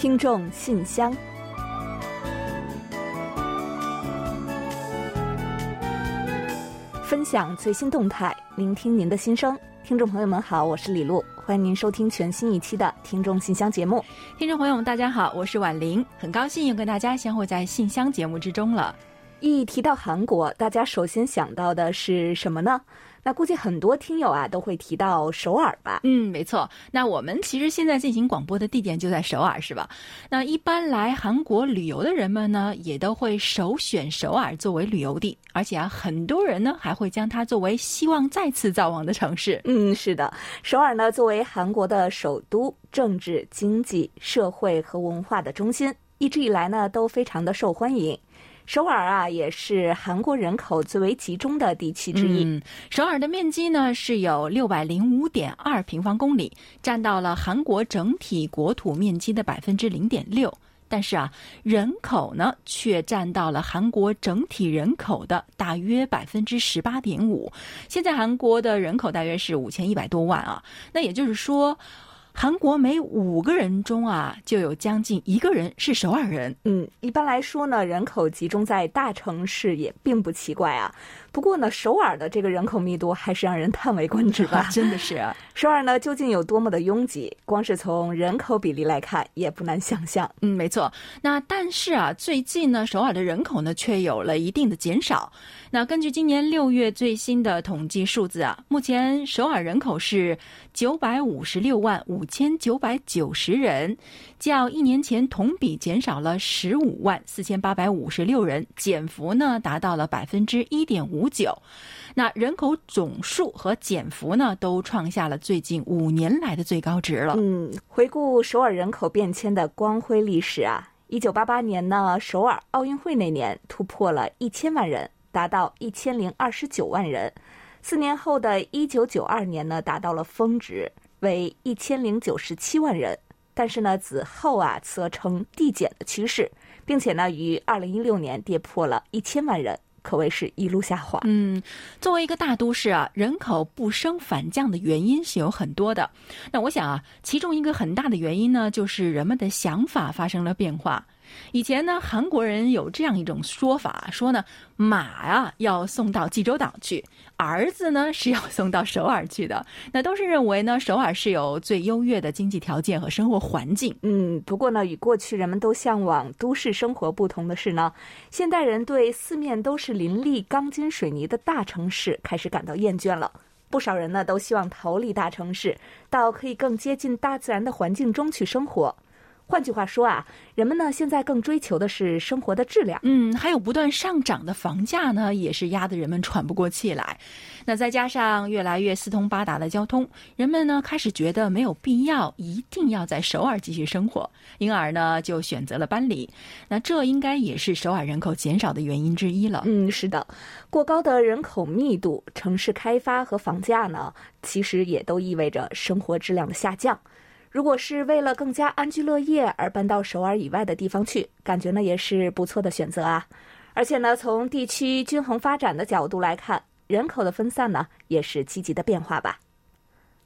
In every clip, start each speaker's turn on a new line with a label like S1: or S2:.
S1: 听众信箱，分享最新动态，聆听您的心声。听众朋友们好，我是李璐，欢迎您收听全新一期的《听众信箱》节目。
S2: 听众朋友们，大家好，我是婉玲，很高兴又跟大家相会在信箱节目之中了。
S1: 一提到韩国，大家首先想到的是什么呢？那估计很多听友啊都会提到首尔吧？
S2: 嗯，没错。那我们其实现在进行广播的地点就在首尔，是吧？那一般来韩国旅游的人们呢，也都会首选首尔作为旅游地，而且啊，很多人呢还会将它作为希望再次造王的城市。
S1: 嗯，是的，首尔呢作为韩国的首都，政治、经济、社会和文化的中心，一直以来呢都非常的受欢迎。首尔啊，也是韩国人口最为集中的地区之一。
S2: 首尔的面积呢是有六百零五点二平方公里，占到了韩国整体国土面积的百分之零点六。但是啊，人口呢却占到了韩国整体人口的大约百分之十八点五。现在韩国的人口大约是五千一百多万啊，那也就是说。韩国每五个人中啊，就有将近一个人是首尔人。
S1: 嗯，一般来说呢，人口集中在大城市也并不奇怪啊。不过呢，首尔的这个人口密度还是让人叹为观止吧。
S2: 真的是，
S1: 首尔呢究竟有多么的拥挤？光是从人口比例来看，也不难想象。
S2: 嗯，没错。那但是啊，最近呢，首尔的人口呢却有了一定的减少。那根据今年六月最新的统计数字啊，目前首尔人口是九百五十六万五千九百九十人，较一年前同比减少了十五万四千八百五十六人，减幅呢达到了百分之一点五九。那人口总数和减幅呢都创下了最近五年来的最高值了。
S1: 嗯，回顾首尔人口变迁的光辉历史啊，一九八八年呢，首尔奥运会那年突破了一千万人。达到一千零二十九万人，四年后的一九九二年呢，达到了峰值，为一千零九十七万人。但是呢，此后啊，则呈递减的趋势，并且呢，于二零一六年跌破了一千万人，可谓是一路下滑。
S2: 嗯，作为一个大都市啊，人口不升反降的原因是有很多的。那我想啊，其中一个很大的原因呢，就是人们的想法发生了变化。以前呢，韩国人有这样一种说法，说呢，马啊要送到济州岛去，儿子呢是要送到首尔去的。那都是认为呢，首尔是有最优越的经济条件和生活环境。
S1: 嗯，不过呢，与过去人们都向往都市生活不同的是呢，现代人对四面都是林立钢筋水泥的大城市开始感到厌倦了。不少人呢都希望逃离大城市，到可以更接近大自然的环境中去生活。换句话说啊，人们呢现在更追求的是生活的质量。
S2: 嗯，还有不断上涨的房价呢，也是压得人们喘不过气来。那再加上越来越四通八达的交通，人们呢开始觉得没有必要一定要在首尔继续生活，因而呢就选择了搬离。那这应该也是首尔人口减少的原因之一了。
S1: 嗯，是的，过高的人口密度、城市开发和房价呢，其实也都意味着生活质量的下降。如果是为了更加安居乐业而搬到首尔以外的地方去，感觉呢也是不错的选择啊。而且呢，从地区均衡发展的角度来看，人口的分散呢也是积极的变化吧。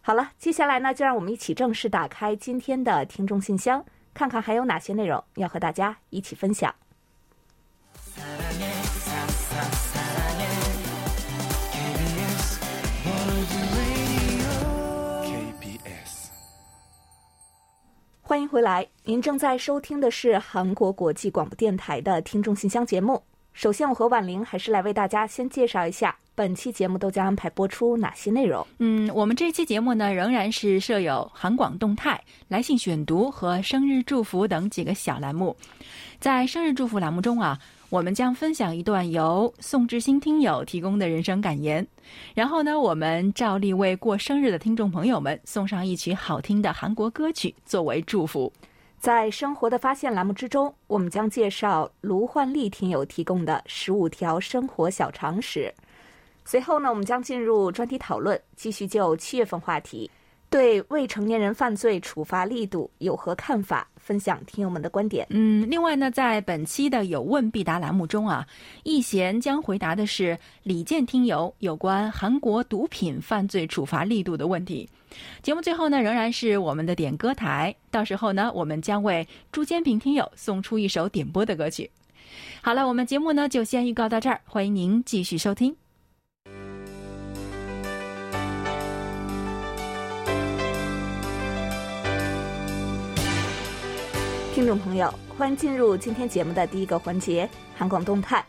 S1: 好了，接下来呢就让我们一起正式打开今天的听众信箱，看看还有哪些内容要和大家一起分享。欢迎回来，您正在收听的是韩国国际广播电台的听众信箱节目。首先，我和婉玲还是来为大家先介绍一下本期节目都将安排播出哪些内容。
S2: 嗯，我们这期节目呢，仍然是设有韩广动态、来信选读和生日祝福等几个小栏目。在生日祝福栏目中啊。我们将分享一段由宋志新听友提供的人生感言，然后呢，我们照例为过生日的听众朋友们送上一曲好听的韩国歌曲作为祝福。
S1: 在生活的发现栏目之中，我们将介绍卢焕丽听友提供的十五条生活小常识。随后呢，我们将进入专题讨论，继续就七月份话题。对未成年人犯罪处罚力度有何看法？分享听友们的观点。
S2: 嗯，另外呢，在本期的有问必答栏目中啊，易贤将回答的是李健听友有关韩国毒品犯罪处罚力度的问题。节目最后呢，仍然是我们的点歌台，到时候呢，我们将为朱坚平听友送出一首点播的歌曲。好了，我们节目呢就先预告到这儿，欢迎您继续收听。
S1: 听众朋友，欢迎进入今天节目的第一个环节——韩广动态。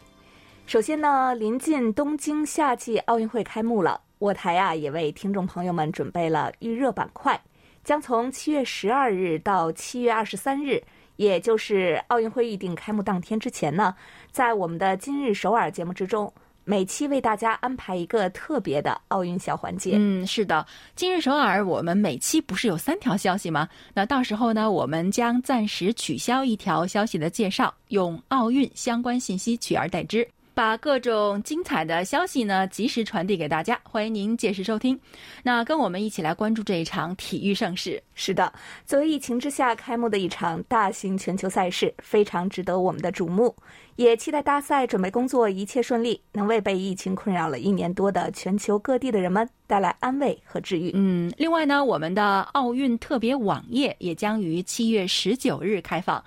S1: 首先呢，临近东京夏季奥运会开幕了，我台啊也为听众朋友们准备了预热板块，将从七月十二日到七月二十三日，也就是奥运会预定开幕当天之前呢，在我们的今日首尔节目之中。每期为大家安排一个特别的奥运小环节。
S2: 嗯，是的，今日首尔我们每期不是有三条消息吗？那到时候呢，我们将暂时取消一条消息的介绍，用奥运相关信息取而代之。把各种精彩的消息呢及时传递给大家，欢迎您届时收听。那跟我们一起来关注这一场体育盛事。
S1: 是的，作为疫情之下开幕的一场大型全球赛事，非常值得我们的瞩目。也期待大赛准备工作一切顺利，能为被疫情困扰了一年多的全球各地的人们带来安慰和治愈。
S2: 嗯，另外呢，我们的奥运特别网页也将于七月十九日开放。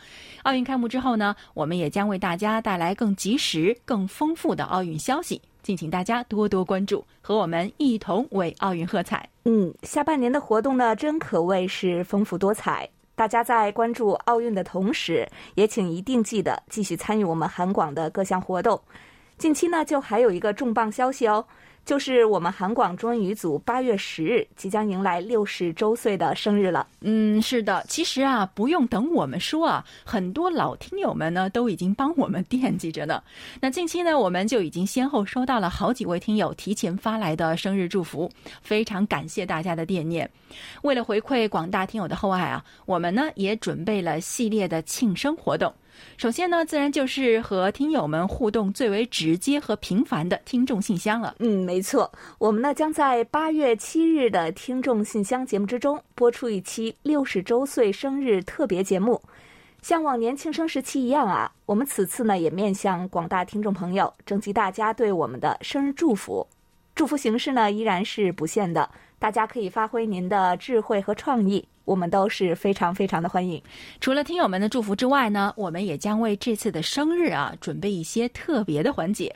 S2: 奥运开幕之后呢，我们也将为大家带来更及时、更丰富的奥运消息，敬请大家多多关注，和我们一同为奥运喝彩。
S1: 嗯，下半年的活动呢，真可谓是丰富多彩。大家在关注奥运的同时，也请一定记得继续参与我们韩广的各项活动。近期呢，就还有一个重磅消息哦。就是我们韩广中文语组八月十日即将迎来六十周岁的生日了。
S2: 嗯，是的，其实啊，不用等我们说啊，很多老听友们呢都已经帮我们惦记着呢。那近期呢，我们就已经先后收到了好几位听友提前发来的生日祝福，非常感谢大家的惦念。为了回馈广大听友的厚爱啊，我们呢也准备了系列的庆生活动。首先呢，自然就是和听友们互动最为直接和频繁的听众信箱了。
S1: 嗯，没错，我们呢将在八月七日的听众信箱节目之中播出一期六十周岁生日特别节目。像往年庆生时期一样啊，我们此次呢也面向广大听众朋友征集大家对我们的生日祝福。祝福形式呢依然是不限的，大家可以发挥您的智慧和创意。我们都是非常非常的欢迎。
S2: 除了听友们的祝福之外呢，我们也将为这次的生日啊准备一些特别的环节。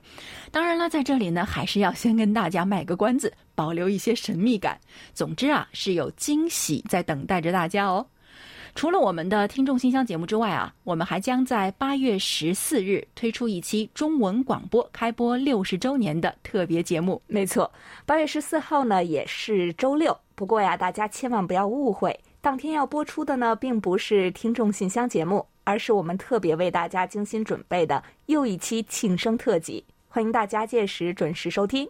S2: 当然了，在这里呢，还是要先跟大家卖个关子，保留一些神秘感。总之啊，是有惊喜在等待着大家哦。除了我们的听众信箱节目之外啊，我们还将在八月十四日推出一期中文广播开播六十周年的特别节目。
S1: 没错，八月十四号呢也是周六。不过呀，大家千万不要误会，当天要播出的呢并不是听众信箱节目，而是我们特别为大家精心准备的又一期庆生特辑。欢迎大家届时准时收听。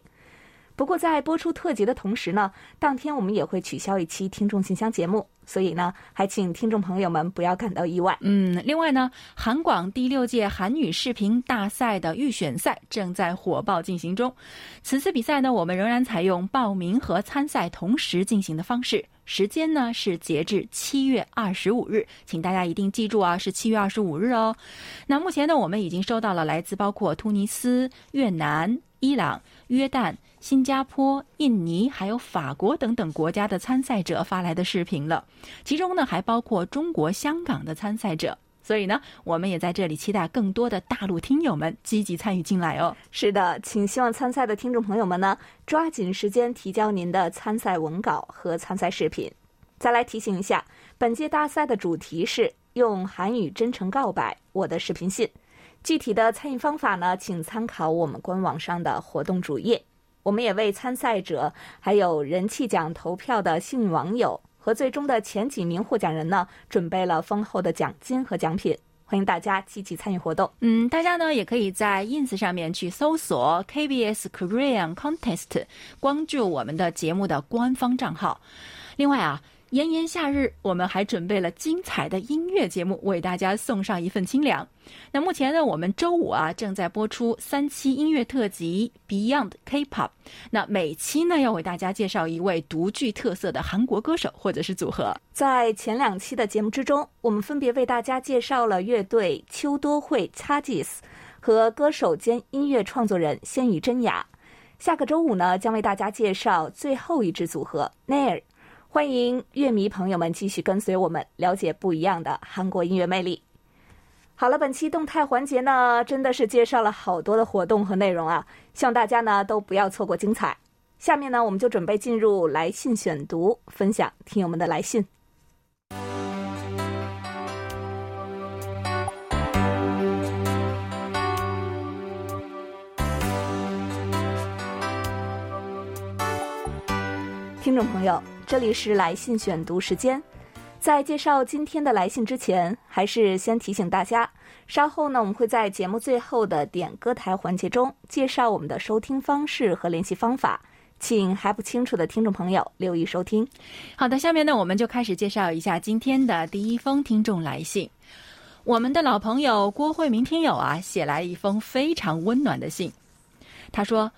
S1: 不过，在播出特辑的同时呢，当天我们也会取消一期听众信箱节目，所以呢，还请听众朋友们不要感到意外。
S2: 嗯，另外呢，韩广第六届韩语视频大赛的预选赛正在火爆进行中。此次比赛呢，我们仍然采用报名和参赛同时进行的方式，时间呢是截至七月二十五日，请大家一定记住啊，是七月二十五日哦。那目前呢，我们已经收到了来自包括突尼斯、越南、伊朗、约旦。新加坡、印尼还有法国等等国家的参赛者发来的视频了，其中呢还包括中国香港的参赛者，所以呢，我们也在这里期待更多的大陆听友们积极参与进来哦。
S1: 是的，请希望参赛的听众朋友们呢，抓紧时间提交您的参赛文稿和参赛视频。再来提醒一下，本届大赛的主题是用韩语真诚告白我的视频信，具体的参与方法呢，请参考我们官网上的活动主页。我们也为参赛者、还有人气奖投票的幸运网友和最终的前几名获奖人呢，准备了丰厚的奖金和奖品，欢迎大家积极参与活动。
S2: 嗯，大家呢也可以在 ins 上面去搜索 KBS Korean Contest，关注我们的节目的官方账号。另外啊。炎炎夏日，我们还准备了精彩的音乐节目，为大家送上一份清凉。那目前呢，我们周五啊正在播出三期音乐特辑《Beyond K-pop》。那每期呢要为大家介绍一位独具特色的韩国歌手或者是组合。
S1: 在前两期的节目之中，我们分别为大家介绍了乐队秋多会 Charges 和歌手兼音乐创作人仙羽真雅。下个周五呢，将为大家介绍最后一支组合 Nair。欢迎乐迷朋友们继续跟随我们，了解不一样的韩国音乐魅力。好了，本期动态环节呢，真的是介绍了好多的活动和内容啊，希望大家呢都不要错过精彩。下面呢，我们就准备进入来信选读，分享听友们的来信。听众朋友。这里是来信选读时间，在介绍今天的来信之前，还是先提醒大家，稍后呢，我们会在节目最后的点歌台环节中介绍我们的收听方式和联系方法，请还不清楚的听众朋友留意收听。
S2: 好的，下面呢，我们就开始介绍一下今天的第一封听众来信。我们的老朋友郭慧明听友啊，写来一封非常温暖的信，他说。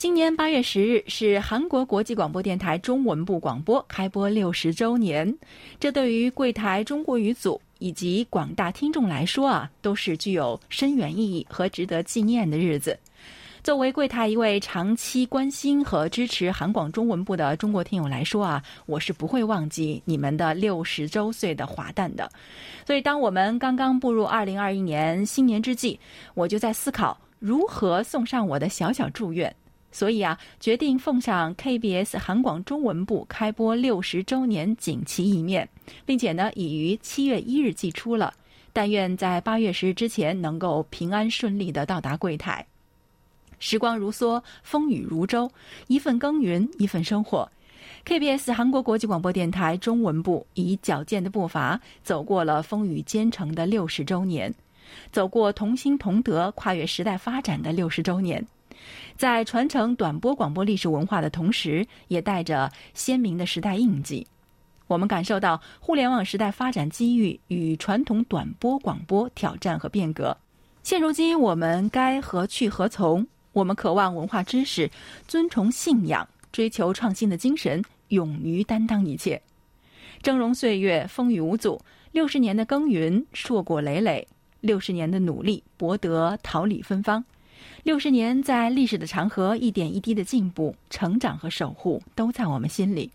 S2: 今年八月十日是韩国国际广播电台中文部广播开播六十周年，这对于柜台中国语组以及广大听众来说啊，都是具有深远意义和值得纪念的日子。作为柜台一位长期关心和支持韩广中文部的中国听友来说啊，我是不会忘记你们的六十周岁的华诞的。所以，当我们刚刚步入二零二一年新年之际，我就在思考如何送上我的小小祝愿。所以啊，决定奉上 KBS 韩广中文部开播六十周年锦旗一面，并且呢，已于七月一日寄出了。但愿在八月十日之前能够平安顺利的到达柜台。时光如梭，风雨如舟，一份耕耘，一份收获。KBS 韩国国际广播电台中文部以矫健的步伐走过了风雨兼程的六十周年，走过同心同德、跨越时代发展的六十周年。在传承短波广播历史文化的同时，也带着鲜明的时代印记。我们感受到互联网时代发展机遇与传统短波广播挑战和变革。现如今，我们该何去何从？我们渴望文化知识，尊崇信仰，追求创新的精神，勇于担当一切。峥嵘岁月，风雨无阻，六十年的耕耘，硕果累累；六十年的努力，博得桃李芬芳。六十年，在历史的长河，一点一滴的进步、成长和守护，都在我们心里。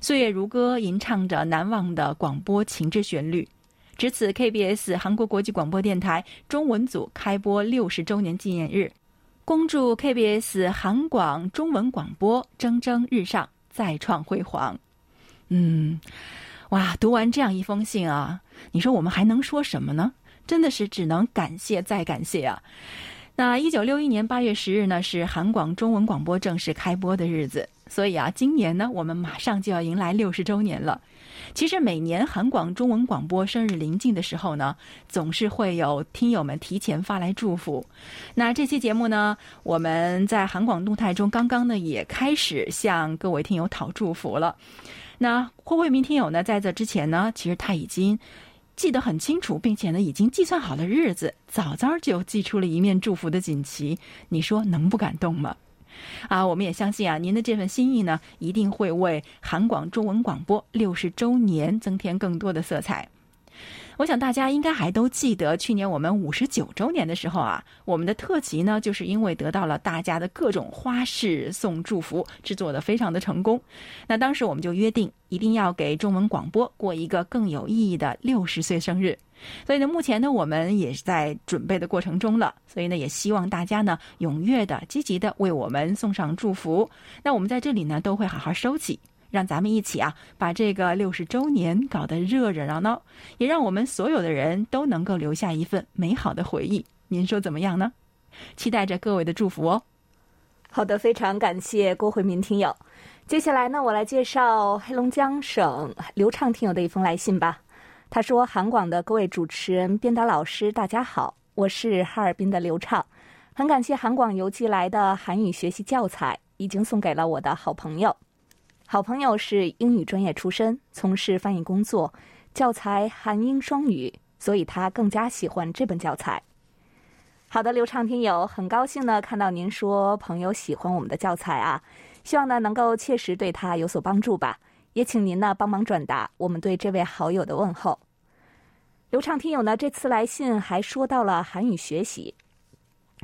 S2: 岁月如歌，吟唱着难忘的广播情之旋律。值此 KBS 韩国国际广播电台中文组开播六十周年纪念日，恭祝 KBS 韩广中文广播蒸蒸日上，再创辉煌。嗯，哇，读完这样一封信啊，你说我们还能说什么呢？真的是只能感谢再感谢啊！那一九六一年八月十日呢，是韩广中文广播正式开播的日子，所以啊，今年呢，我们马上就要迎来六十周年了。其实每年韩广中文广播生日临近的时候呢，总是会有听友们提前发来祝福。那这期节目呢，我们在韩广动态中刚刚呢也开始向各位听友讨祝福了。那霍慧明听友呢，在这之前呢，其实他已经。记得很清楚，并且呢，已经计算好了日子，早早就寄出了一面祝福的锦旗。你说能不感动吗？啊，我们也相信啊，您的这份心意呢，一定会为韩广中文广播六十周年增添更多的色彩。我想大家应该还都记得，去年我们五十九周年的时候啊，我们的特辑呢，就是因为得到了大家的各种花式送祝福，制作的非常的成功。那当时我们就约定，一定要给中文广播过一个更有意义的六十岁生日。所以呢，目前呢，我们也是在准备的过程中了。所以呢，也希望大家呢，踊跃的、积极的为我们送上祝福。那我们在这里呢，都会好好收起。让咱们一起啊，把这个六十周年搞得热热闹闹，也让我们所有的人都能够留下一份美好的回忆。您说怎么样呢？期待着各位的祝福哦。
S1: 好的，非常感谢郭慧民听友。接下来呢，我来介绍黑龙江省刘畅听友的一封来信吧。他说：“韩广的各位主持人、编导老师，大家好，我是哈尔滨的刘畅，很感谢韩广邮寄来的韩语学习教材，已经送给了我的好朋友。”好朋友是英语专业出身，从事翻译工作，教材韩英双语，所以他更加喜欢这本教材。好的，刘畅听友，很高兴呢看到您说朋友喜欢我们的教材啊，希望呢能够切实对他有所帮助吧。也请您呢帮忙转达我们对这位好友的问候。刘畅听友呢这次来信还说到了韩语学习，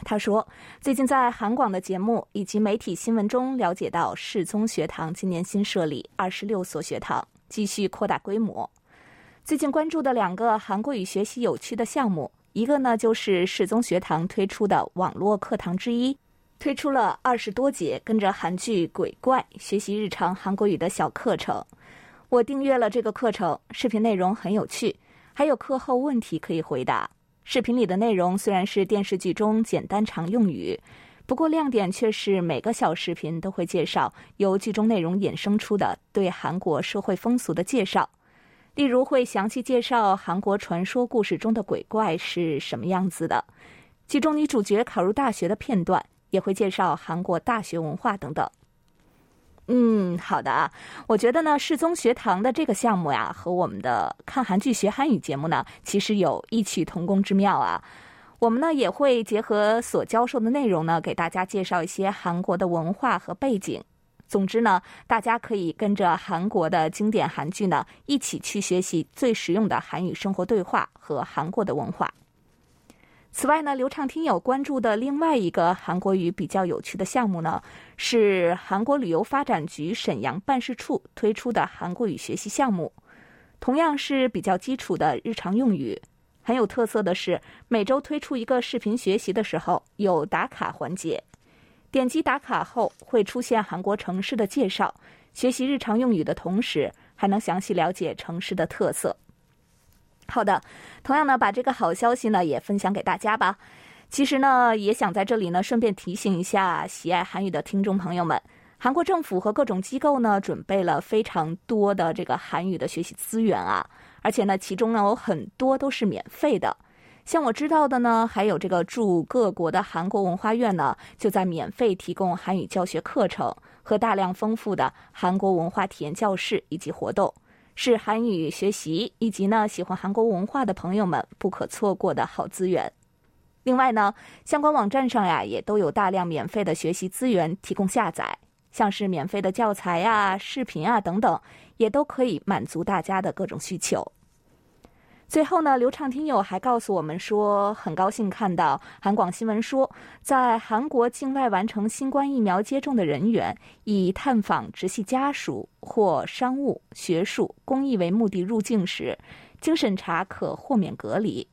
S1: 他说最近在韩广的节目以及媒体新闻中了解到世宗学堂今年新设立二十六所学堂，继续扩大规模。最近关注的两个韩国语学习有趣的项目。一个呢，就是世宗学堂推出的网络课堂之一，推出了二十多节跟着韩剧《鬼怪》学习日常韩国语的小课程。我订阅了这个课程，视频内容很有趣，还有课后问题可以回答。视频里的内容虽然是电视剧中简单常用语，不过亮点却是每个小视频都会介绍由剧中内容衍生出的对韩国社会风俗的介绍。例如会详细介绍韩国传说故事中的鬼怪是什么样子的，其中女主角考入大学的片段，也会介绍韩国大学文化等等。嗯，好的啊，我觉得呢，世宗学堂的这个项目呀，和我们的看韩剧学韩语节目呢，其实有异曲同工之妙啊。我们呢也会结合所教授的内容呢，给大家介绍一些韩国的文化和背景。总之呢，大家可以跟着韩国的经典韩剧呢，一起去学习最实用的韩语生活对话和韩国的文化。此外呢，流畅听友关注的另外一个韩国语比较有趣的项目呢，是韩国旅游发展局沈阳办事处推出的韩国语学习项目，同样是比较基础的日常用语。很有特色的是，每周推出一个视频学习的时候有打卡环节。点击打卡后，会出现韩国城市的介绍。学习日常用语的同时，还能详细了解城市的特色。好的，同样呢，把这个好消息呢也分享给大家吧。其实呢，也想在这里呢顺便提醒一下喜爱韩语的听众朋友们，韩国政府和各种机构呢准备了非常多的这个韩语的学习资源啊，而且呢，其中呢有很多都是免费的。像我知道的呢，还有这个驻各国的韩国文化院呢，就在免费提供韩语教学课程和大量丰富的韩国文化体验教室以及活动，是韩语学习以及呢喜欢韩国文化的朋友们不可错过的好资源。另外呢，相关网站上呀也都有大量免费的学习资源提供下载，像是免费的教材呀、视频啊等等，也都可以满足大家的各种需求。最后呢，刘畅听友还告诉我们说，很高兴看到韩广新闻说，在韩国境外完成新冠疫苗接种的人员，以探访直系家属或商务、学术、公益为目的入境时，经审查可豁免隔离。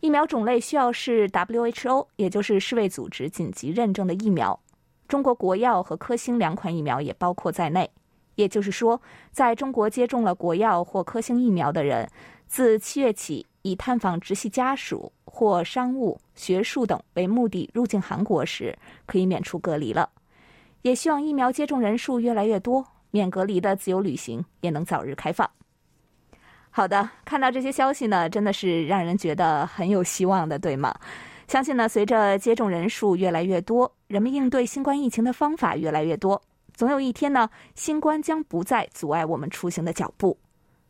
S1: 疫苗种类需要是 WHO，也就是世卫组织紧急认证的疫苗。中国国药和科兴两款疫苗也包括在内。也就是说，在中国接种了国药或科兴疫苗的人。自七月起，以探访直系家属或商务、学术等为目的入境韩国时，可以免除隔离了。也希望疫苗接种人数越来越多，免隔离的自由旅行也能早日开放。好的，看到这些消息呢，真的是让人觉得很有希望的，对吗？相信呢，随着接种人数越来越多，人们应对新冠疫情的方法越来越多，总有一天呢，新冠将不再阻碍我们出行的脚步。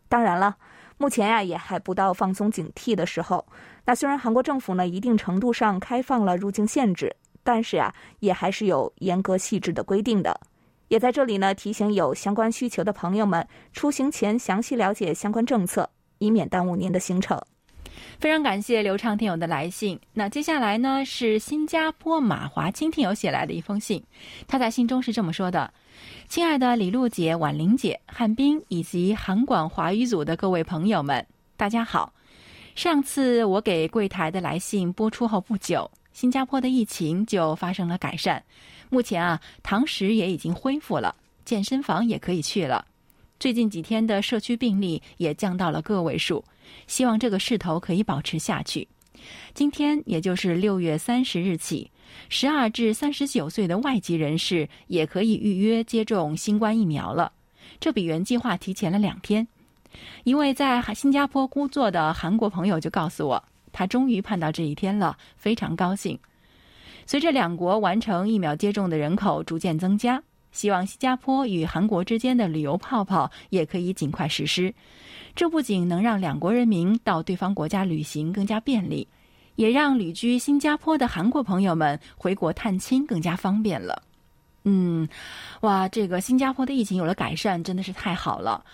S1: 当然了。目前呀，也还不到放松警惕的时候。那虽然韩国政府呢一定程度上开放了入境限制，但是呀，也还是有严格细致的规定的。也在这里呢提醒有相关需求的朋友们，出行前详细了解相关政策，以免耽误您的行程。
S2: 非常感谢刘畅听友的来信。那接下来呢是新加坡马华清听友写来的一封信，他在信中是这么说的。亲爱的李璐姐、婉玲姐、汉斌以及韩广华语组的各位朋友们，大家好。上次我给柜台的来信播出后不久，新加坡的疫情就发生了改善。目前啊，堂食也已经恢复了，健身房也可以去了。最近几天的社区病例也降到了个位数，希望这个势头可以保持下去。今天也就是六月三十日起。十二至三十九岁的外籍人士也可以预约接种新冠疫苗了，这比原计划提前了两天。一位在新加坡工作的韩国朋友就告诉我，他终于盼到这一天了，非常高兴。随着两国完成疫苗接种的人口逐渐增加，希望新加坡与韩国之间的旅游泡泡也可以尽快实施。这不仅能让两国人民到对方国家旅行更加便利，也让旅居新加坡的韩国朋友们回国探亲更加方便了。嗯，哇，这个新加坡的疫情有了改善，真的是太好了。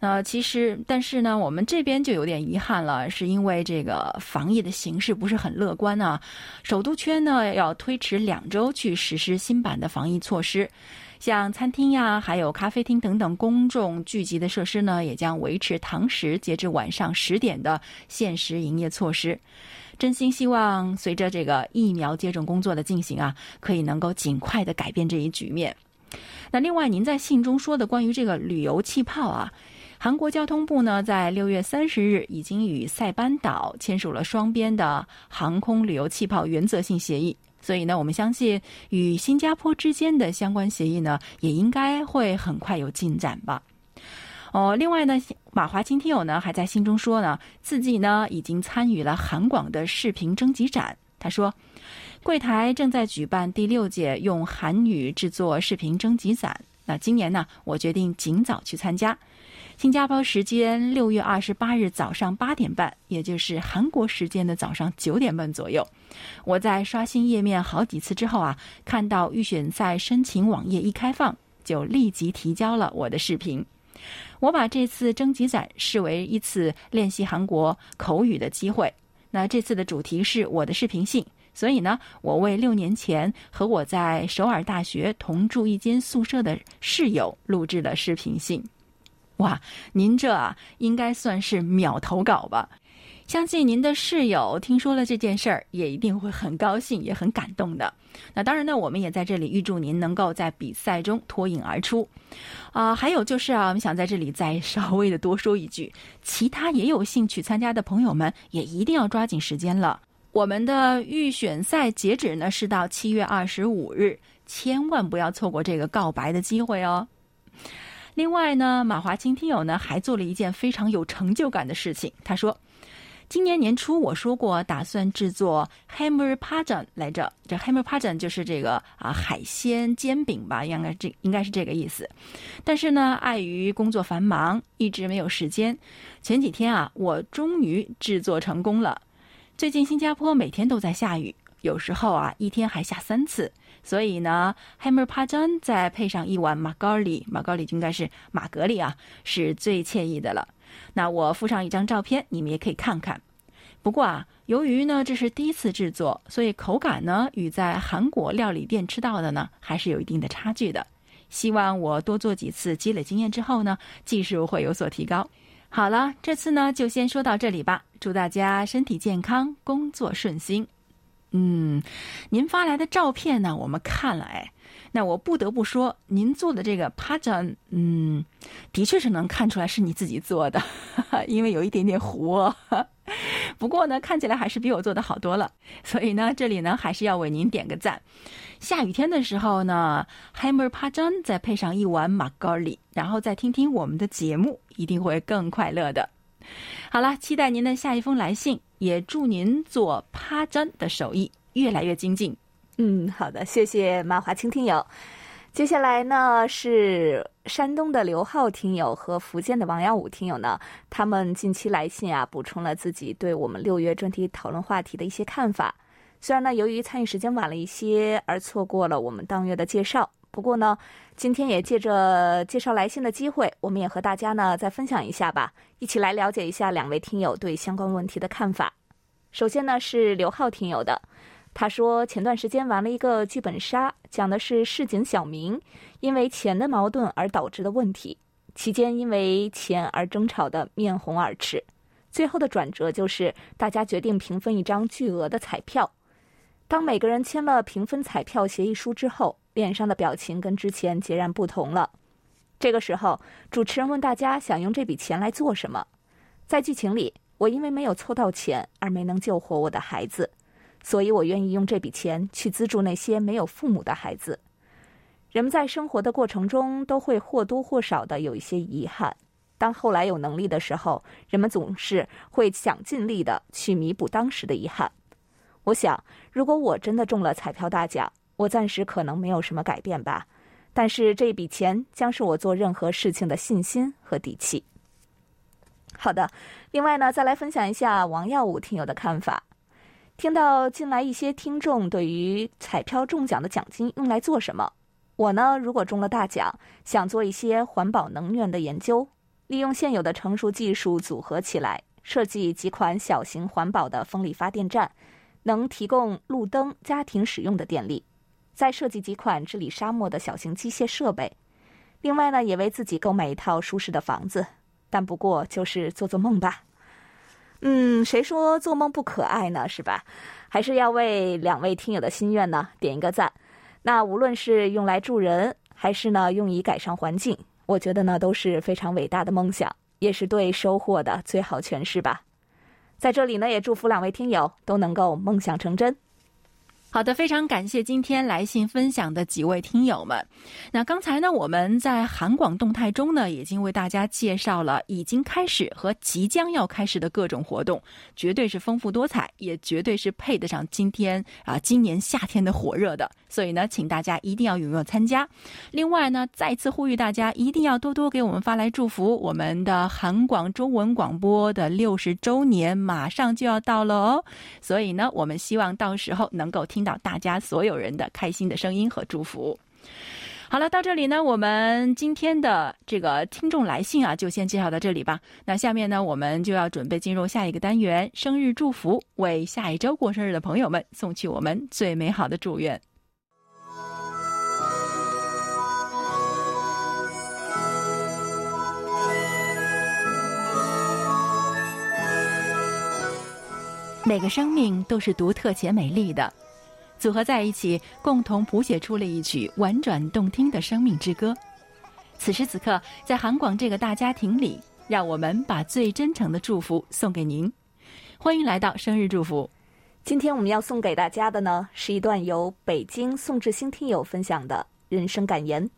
S2: 呃，其实，但是呢，我们这边就有点遗憾了，是因为这个防疫的形势不是很乐观啊。首都圈呢要推迟两周去实施新版的防疫措施，像餐厅呀、还有咖啡厅等等公众聚集的设施呢，也将维持堂食截至晚上十点的限时营业措施。真心希望随着这个疫苗接种工作的进行啊，可以能够尽快的改变这一局面。那另外，您在信中说的关于这个旅游气泡啊。韩国交通部呢，在六月三十日已经与塞班岛签署了双边的航空旅游气泡原则性协议，所以呢，我们相信与新加坡之间的相关协议呢，也应该会很快有进展吧。哦，另外呢，马华清听友呢还在信中说呢，自己呢已经参与了韩广的视频征集展。他说，柜台正在举办第六届用韩语制作视频征集展，那今年呢，我决定尽早去参加。新加坡时间六月二十八日早上八点半，也就是韩国时间的早上九点半左右，我在刷新页面好几次之后啊，看到预选赛申请网页一开放，就立即提交了我的视频。我把这次征集展视为一次练习韩国口语的机会。那这次的主题是我的视频信，所以呢，我为六年前和我在首尔大学同住一间宿舍的室友录制了视频信。哇，您这啊应该算是秒投稿吧？相信您的室友听说了这件事儿，也一定会很高兴，也很感动的。那当然呢，我们也在这里预祝您能够在比赛中脱颖而出。啊，还有就是啊，我们想在这里再稍微的多说一句，其他也有兴趣参加的朋友们，也一定要抓紧时间了。我们的预选赛截止呢是到七月二十五日，千万不要错过这个告白的机会哦。另外呢，马华清听友呢还做了一件非常有成就感的事情。他说，今年年初我说过打算制作 hammer p a j a n 来着，这 hammer p a j a n 就是这个啊海鲜煎饼吧，应该这应该是这个意思。但是呢，碍于工作繁忙，一直没有时间。前几天啊，我终于制作成功了。最近新加坡每天都在下雨，有时候啊一天还下三次。所以呢，hammer p a j a n 再配上一碗马格里，马格里应该是马格里啊，是最惬意的了。那我附上一张照片，你们也可以看看。不过啊，由于呢这是第一次制作，所以口感呢与在韩国料理店吃到的呢还是有一定的差距的。希望我多做几次，积累经验之后呢，技术会有所提高。好了，这次呢就先说到这里吧。祝大家身体健康，工作顺心。嗯，您发来的照片呢，我们看了哎，那我不得不说，您做的这个帕掌，嗯，的确是能看出来是你自己做的，因为有一点点糊。不过呢，看起来还是比我做的好多了。所以呢，这里呢还是要为您点个赞。下雨天的时候呢，hammer 帕掌再配上一碗马格里，然后再听听我们的节目，一定会更快乐的。好了，期待您的下一封来信。也祝您做趴针的手艺越来越精进。
S1: 嗯，好的，谢谢马华清听友。接下来呢是山东的刘浩听友和福建的王耀武听友呢，他们近期来信啊，补充了自己对我们六月专题讨论话题的一些看法。虽然呢，由于参与时间晚了一些，而错过了我们当月的介绍。不过呢，今天也借着介绍来信的机会，我们也和大家呢再分享一下吧，一起来了解一下两位听友对相关问题的看法。首先呢是刘浩听友的，他说前段时间玩了一个剧本杀，讲的是市井小民因为钱的矛盾而导致的问题，期间因为钱而争吵的面红耳赤，最后的转折就是大家决定平分一张巨额的彩票。当每个人签了平分彩票协议书之后。脸上的表情跟之前截然不同了。这个时候，主持人问大家想用这笔钱来做什么。在剧情里，我因为没有凑到钱而没能救活我的孩子，所以我愿意用这笔钱去资助那些没有父母的孩子。人们在生活的过程中都会或多或少的有一些遗憾。当后来有能力的时候，人们总是会想尽力的去弥补当时的遗憾。我想，如果我真的中了彩票大奖，我暂时可能没有什么改变吧，但是这笔钱将是我做任何事情的信心和底气。好的，另外呢，再来分享一下王耀武听友的看法。听到近来一些听众对于彩票中奖的奖金用来做什么，我呢，如果中了大奖，想做一些环保能源的研究，利用现有的成熟技术组合起来，设计几款小型环保的风力发电站，能提供路灯家庭使用的电力。再设计几款治理沙漠的小型机械设备。另外呢，也为自己购买一套舒适的房子。但不过就是做做梦吧。嗯，谁说做梦不可爱呢？是吧？还是要为两位听友的心愿呢点一个赞。那无论是用来助人，还是呢用以改善环境，我觉得呢都是非常伟大的梦想，也是对收获的最好诠释吧。在这里呢，也祝福两位听友都能够梦想成真。
S2: 好的，非常感谢今天来信分享的几位听友们。那刚才呢，我们在韩广动态中呢，已经为大家介绍了已经开始和即将要开始的各种活动，绝对是丰富多彩，也绝对是配得上今天啊今年夏天的火热的。所以呢，请大家一定要踊跃参加。另外呢，再次呼吁大家一定要多多给我们发来祝福。我们的韩广中文广播的六十周年马上就要到了哦，所以呢，我们希望到时候能够听到大家所有人的开心的声音和祝福。好了，到这里呢，我们今天的这个听众来信啊，就先介绍到这里吧。那下面呢，我们就要准备进入下一个单元——生日祝福，为下一周过生日的朋友们送去我们最美好的祝愿。每个生命都是独特且美丽的，组合在一起，共同谱写出了一曲婉转动听的生命之歌。此时此刻，在韩广这个大家庭里，让我们把最真诚的祝福送给您。欢迎来到生日祝福。
S1: 今天我们要送给大家的呢，是一段由北京宋志兴听友分享的人生感言：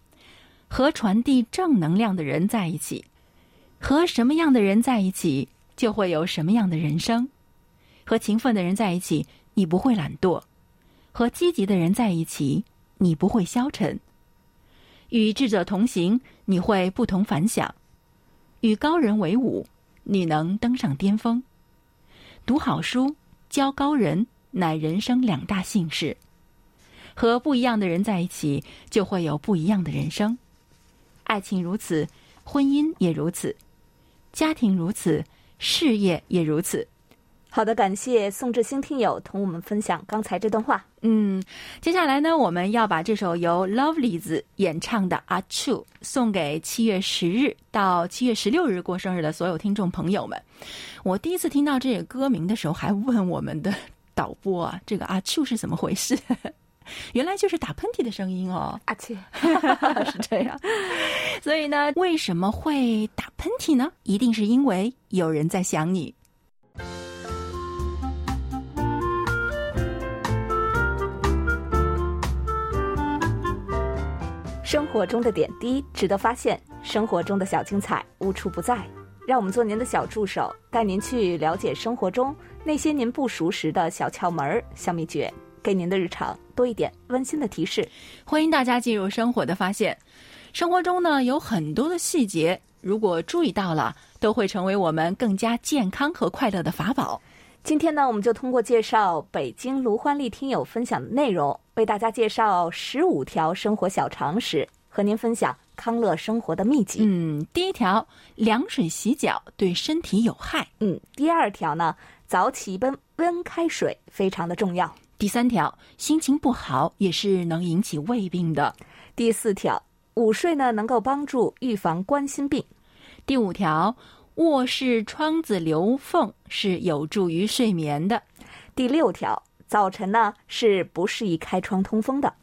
S2: 和传递正能量的人在一起，和什么样的人在一起，就会有什么样的人生。和勤奋的人在一起，你不会懒惰；和积极的人在一起，你不会消沉；与智者同行，你会不同凡响；与高人为伍，你能登上巅峰。读好书，交高人，乃人生两大幸事。和不一样的人在一起，就会有不一样的人生。爱情如此，婚姻也如此，家庭如此，事业也如此。
S1: 好的，感谢宋志兴听友同我们分享刚才这段话。
S2: 嗯，接下来呢，我们要把这首由 Lovely 子演唱的《阿 chu》送给七月十日到七月十六日过生日的所有听众朋友们。我第一次听到这个歌名的时候，还问我们的导播啊，这个阿 chu 是怎么回事？原来就是打喷嚏的声音哦，
S1: 阿嚏，
S2: 是这样。所以呢，为什么会打喷嚏呢？一定是因为有人在想你。
S1: 生活中的点滴值得发现，生活中的小精彩无处不在。让我们做您的小助手，带您去了解生活中那些您不熟识的小窍门、小秘诀，给您的日常多一点温馨的提示。
S2: 欢迎大家进入生活的发现。生活中呢有很多的细节，如果注意到了，都会成为我们更加健康和快乐的法宝。
S1: 今天呢，我们就通过介绍北京卢欢丽听友分享的内容，为大家介绍十五条生活小常识，和您分享康乐生活的秘籍。
S2: 嗯，第一条，凉水洗脚对身体有害。
S1: 嗯，第二条呢，早起温温开水非常的重要。
S2: 第三条，心情不好也是能引起胃病的。
S1: 第四条，午睡呢能够帮助预防冠心病。
S2: 第五条。卧室窗子留缝是有助于睡眠的。
S1: 第六条，早晨呢是不适宜开窗通风的。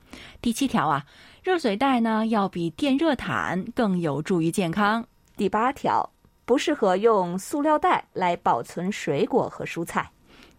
S2: 第七条啊，热水袋呢要比电热毯更有助于健康。
S1: 第八条，不适合用塑料袋来保存水果和蔬菜。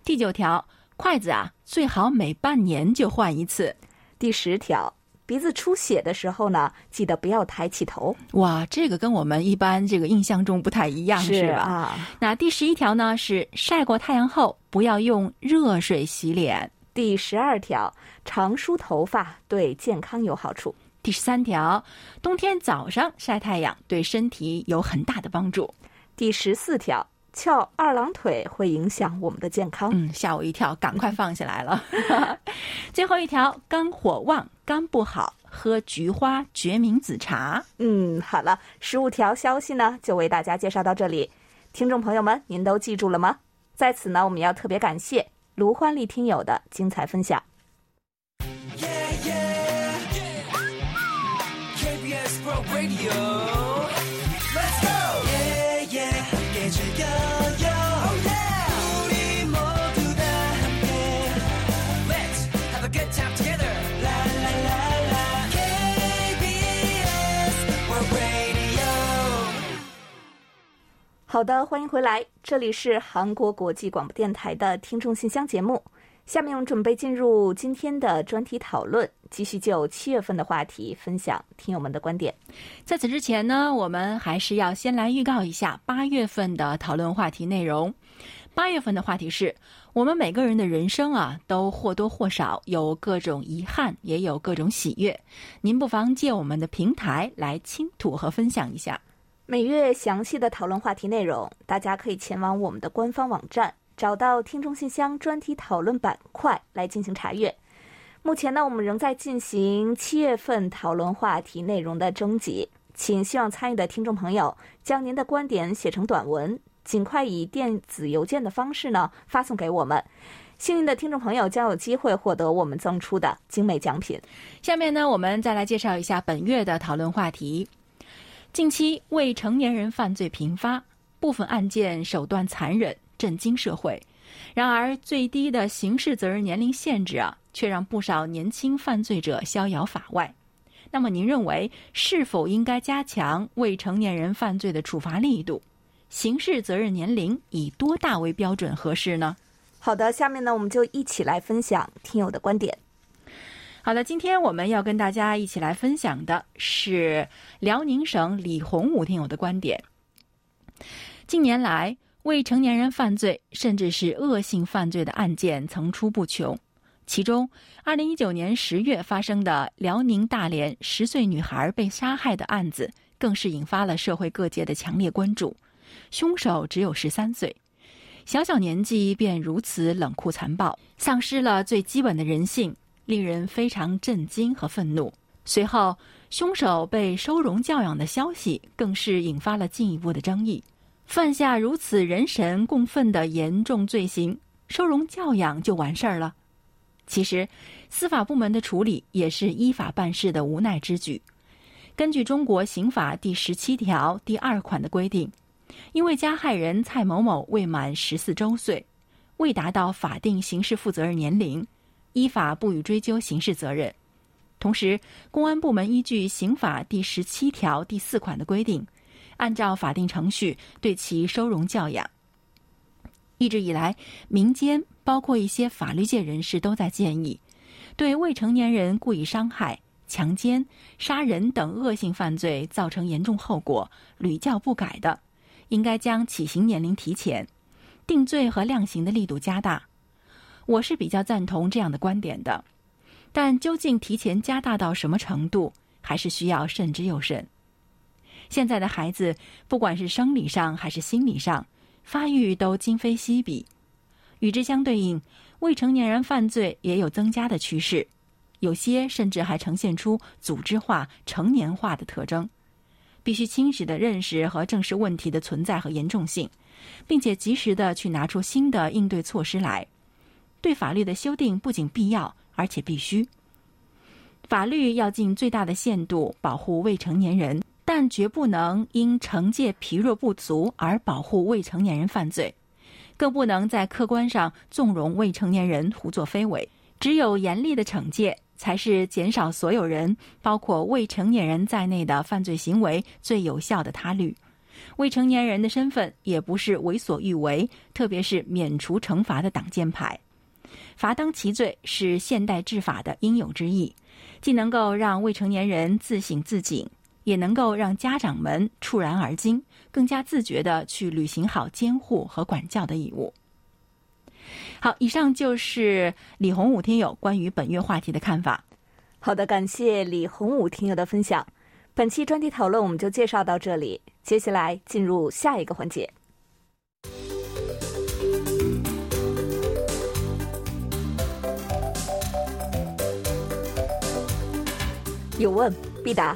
S2: 第九条，筷子啊最好每半年就换一次。
S1: 第十条。鼻子出血的时候呢，记得不要抬起头。
S2: 哇，这个跟我们一般这个印象中不太一样，是吧？
S1: 啊。
S2: 那第十一条呢是晒过太阳后不要用热水洗脸。
S1: 第十二条，常梳头发对健康有好处。
S2: 第十三条，冬天早上晒太阳对身体有很大的帮助。
S1: 第十四条，翘二郎腿会影响我们的健康。
S2: 嗯，吓我一跳，赶快放下来了。最后一条，肝火旺，肝不好，喝菊花决明子茶。
S1: 嗯，好了，十五条消息呢，就为大家介绍到这里。听众朋友们，您都记住了吗？在此呢，我们要特别感谢卢欢丽听友的精彩分享。
S3: Yeah, yeah. KBS
S1: 好的，欢迎回来，这里是韩国国际广播电台的听众信箱节目。下面我们准备进入今天的专题讨论，继续就七月份的话题分享听友们的观点。
S2: 在此之前呢，我们还是要先来预告一下八月份的讨论话题内容。八月份的话题是我们每个人的人生啊，都或多或少有各种遗憾，也有各种喜悦。您不妨借我们的平台来倾吐和分享一下。
S1: 每月详细的讨论话题内容，大家可以前往我们的官方网站，找到听众信箱专题讨论板块来进行查阅。目前呢，我们仍在进行七月份讨论话题内容的征集，请希望参与的听众朋友将您的观点写成短文，尽快以电子邮件的方式呢发送给我们。幸运的听众朋友将有机会获得我们赠出的精美奖品。
S2: 下面呢，我们再来介绍一下本月的讨论话题。近期未成年人犯罪频发，部分案件手段残忍，震惊社会。然而，最低的刑事责任年龄限制啊，却让不少年轻犯罪者逍遥法外。那么，您认为是否应该加强未成年人犯罪的处罚力度？刑事责任年龄以多大为标准合适呢？
S1: 好的，下面呢，我们就一起来分享听友的观点。
S2: 好的，今天我们要跟大家一起来分享的是辽宁省李洪武听友的观点。近年来，未成年人犯罪甚至是恶性犯罪的案件层出不穷。其中，二零一九年十月发生的辽宁大连十岁女孩被杀害的案子，更是引发了社会各界的强烈关注。凶手只有十三岁，小小年纪便如此冷酷残暴，丧失了最基本的人性。令人非常震惊和愤怒。随后，凶手被收容教养的消息更是引发了进一步的争议。犯下如此人神共愤的严重罪行，收容教养就完事儿了？其实，司法部门的处理也是依法办事的无奈之举。根据中国刑法第十七条第二款的规定，因为加害人蔡某某未满十四周岁，未达到法定刑事负责任年龄。依法不予追究刑事责任。同时，公安部门依据刑法第十七条第四款的规定，按照法定程序对其收容教养。一直以来，民间包括一些法律界人士都在建议，对未成年人故意伤害、强奸、杀人等恶性犯罪造成严重后果、屡教不改的，应该将起刑年龄提前，定罪和量刑的力度加大。我是比较赞同这样的观点的，但究竟提前加大到什么程度，还是需要慎之又慎。现在的孩子，不管是生理上还是心理上，发育都今非昔比。与之相对应，未成年人犯罪也有增加的趋势，有些甚至还呈现出组织化、成年化的特征。必须清晰的认识和正视问题的存在和严重性，并且及时的去拿出新的应对措施来。对法律的修订不仅必要，而且必须。法律要尽最大的限度保护未成年人，但绝不能因惩戒疲弱不足而保护未成年人犯罪，更不能在客观上纵容未成年人胡作非为。只有严厉的惩戒，才是减少所有人，包括未成年人在内的犯罪行为最有效的他律。未成年人的身份也不是为所欲为，特别是免除惩罚的挡箭牌。罚当其罪是现代治法的应有之义，既能够让未成年人自省自警，也能够让家长们触然而惊，更加自觉地去履行好监护和管教的义务。好，以上就是李洪武听友关于本月话题的看法。
S1: 好的，感谢李洪武听友的分享。本期专题讨论我们就介绍到这里，接下来进入下一个环节。有问必答。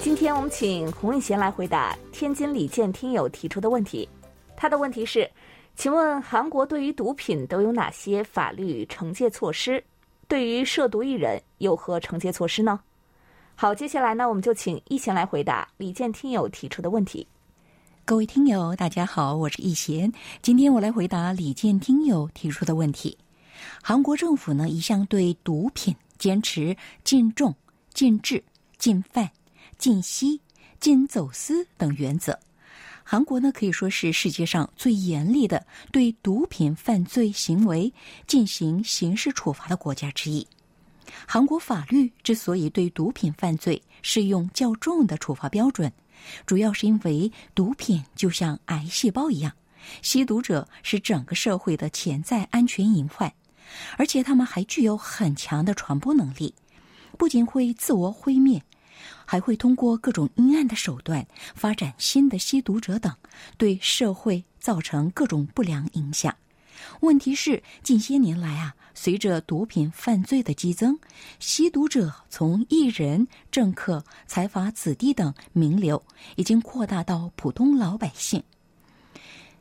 S1: 今天我们请洪一贤来回答天津李健听友提出的问题。他的问题是：请问韩国对于毒品都有哪些法律惩戒措施？对于涉毒艺人有何惩戒措施呢？好，接下来呢，我们就请一贤来回答李健听友提出的问题。
S4: 各位听友，大家好，我是易贤。今天我来回答李健听友提出的问题。韩国政府呢，一向对毒品坚持禁种、禁制、禁贩、禁吸、禁走私等原则。韩国呢，可以说是世界上最严厉的对毒品犯罪行为进行刑事处罚的国家之一。韩国法律之所以对毒品犯罪适用较重的处罚标准，主要是因为毒品就像癌细胞一样，吸毒者是整个社会的潜在安全隐患。而且他们还具有很强的传播能力，不仅会自我毁灭，还会通过各种阴暗的手段发展新的吸毒者等，对社会造成各种不良影响。问题是，近些年来啊，随着毒品犯罪的激增，吸毒者从艺人、政客、财阀子弟等名流，已经扩大到普通老百姓，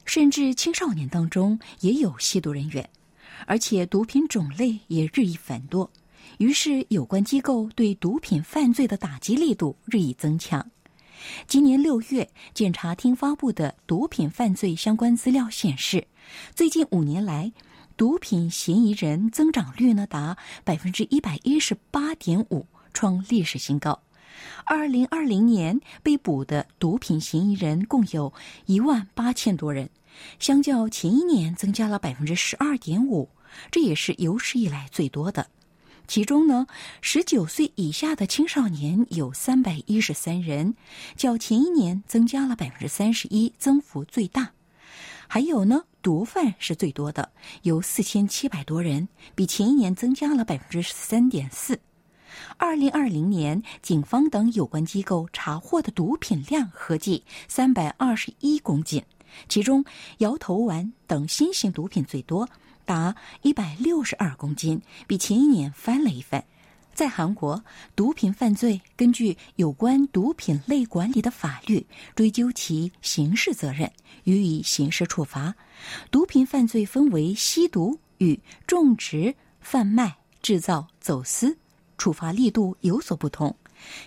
S4: 甚至青少年当中也有吸毒人员。而且毒品种类也日益繁多，于是有关机构对毒品犯罪的打击力度日益增强。今年六月，检察厅发布的毒品犯罪相关资料显示，最近五年来，毒品嫌疑人增长率呢达百分之一百一十八点五，创历史新高。二零二零年被捕的毒品嫌疑人共有一万八千多人。相较前一年增加了百分之十二点五，这也是有史以来最多的。其中呢，十九岁以下的青少年有三百一十三人，较前一年增加了百分之三十一，增幅最大。还有呢，毒贩是最多的，有四千七百多人，比前一年增加了百分之十三点四。二零二零年，警方等有关机构查获的毒品量合计三百二十一公斤。其中，摇头丸等新型毒品最多，达一百六十二公斤，比前一年翻了一番。在韩国，毒品犯罪根据有关毒品类管理的法律追究其刑事责任，予以刑事处罚。毒品犯罪分为吸毒与种植、贩卖、制造、走私，处罚力度有所不同。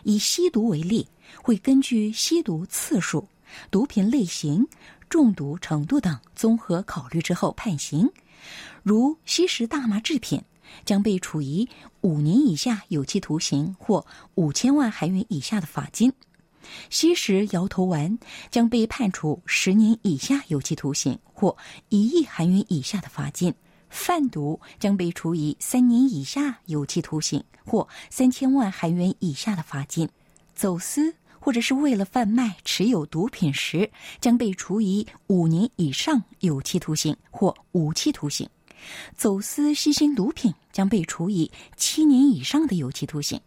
S4: 以吸毒为例，会根据吸毒次数、毒品类型。中毒程度等综合考虑之后判刑，如吸食大麻制品，将被处以五年以下有期徒刑或五千万韩元以下的罚金；吸食摇头丸将被判处十年以下有期徒刑或一亿韩元以下的罚金；贩毒将被处以三年以下有期徒刑或三千万韩元以下的罚金；走私。或者是为了贩卖、持有毒品时，将被处以五年以上有期徒刑或无期徒刑；走私新型毒品将被处以七年以上的有期徒刑。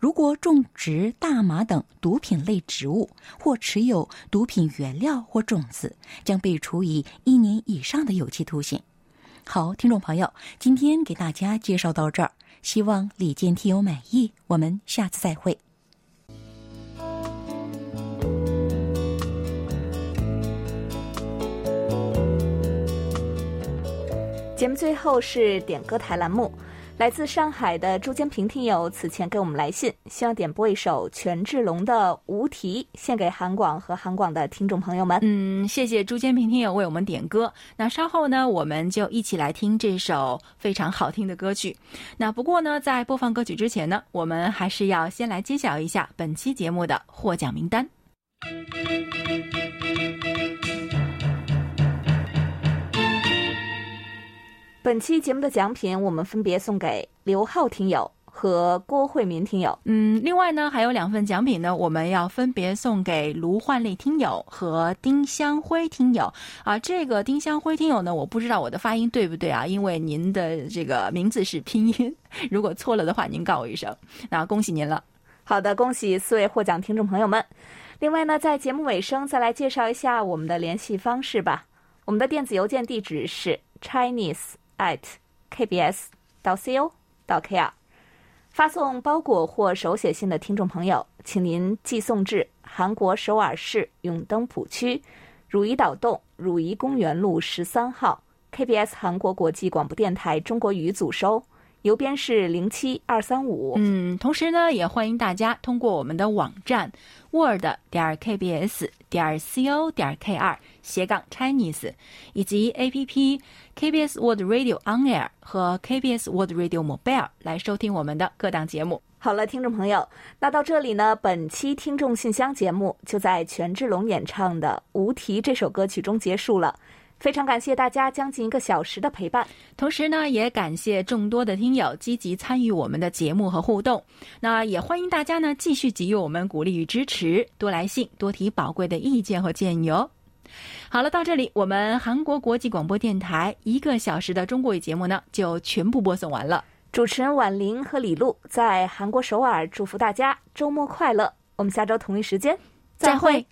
S4: 如果种植大麻等毒品类植物或持有毒品原料或种子，将被处以一年以上的有期徒刑。好，听众朋友，今天给大家介绍到这儿，希望李健听友满意。我们下次再会。
S1: 节目最后是点歌台栏目，来自上海的朱坚平听友此前给我们来信，希望点播一首权志龙的《无题》，献给韩广和韩广的听众朋友们。
S2: 嗯，谢谢朱坚平听友为我们点歌。那稍后呢，我们就一起来听这首非常好听的歌曲。那不过呢，在播放歌曲之前呢，我们还是要先来揭晓一下本期节目的获奖名单。
S1: 本期节目的奖品，我们分别送给刘浩听友、和郭慧民听友。
S2: 嗯，另外呢，还有两份奖品呢，我们要分别送给卢焕丽听友和丁香辉听友啊。这个丁香辉听友呢，我不知道我的发音对不对啊，因为您的这个名字是拼音，如果错了的话，您告我一声。那恭喜您了。
S1: 好的，恭喜四位获奖听众朋友们。另外呢，在节目尾声再来介绍一下我们的联系方式吧。我们的电子邮件地址是 chinese at kbs 到 co 到 kr。发送包裹或手写信的听众朋友，请您寄送至韩国首尔市永登浦区汝矣岛洞汝矣公园路十三号 KBS 韩国国际广播电台中国语组收，邮编是零七二三五。
S2: 嗯，同时呢，也欢迎大家通过我们的网站 word 点 kbs 点 co 点 kr 斜杠 Chinese 以及 APP KBS World Radio On Air 和 KBS World Radio Mobile 来收听我们的各档节目。
S1: 好了，听众朋友，那到这里呢，本期听众信箱节目就在权志龙演唱的《无题》这首歌曲中结束了。非常感谢大家将近一个小时的陪伴。
S2: 同时呢，也感谢众多的听友积极参与我们的节目和互动。那也欢迎大家呢继续给予我们鼓励与支持，多来信，多提宝贵的意见和建议哦。好了，到这里，我们韩国国际广播电台一个小时的中国语节目呢，就全部播送完了。
S1: 主持人婉玲和李璐在韩国首尔祝福大家周末快乐。我们下周同一时间
S2: 再会。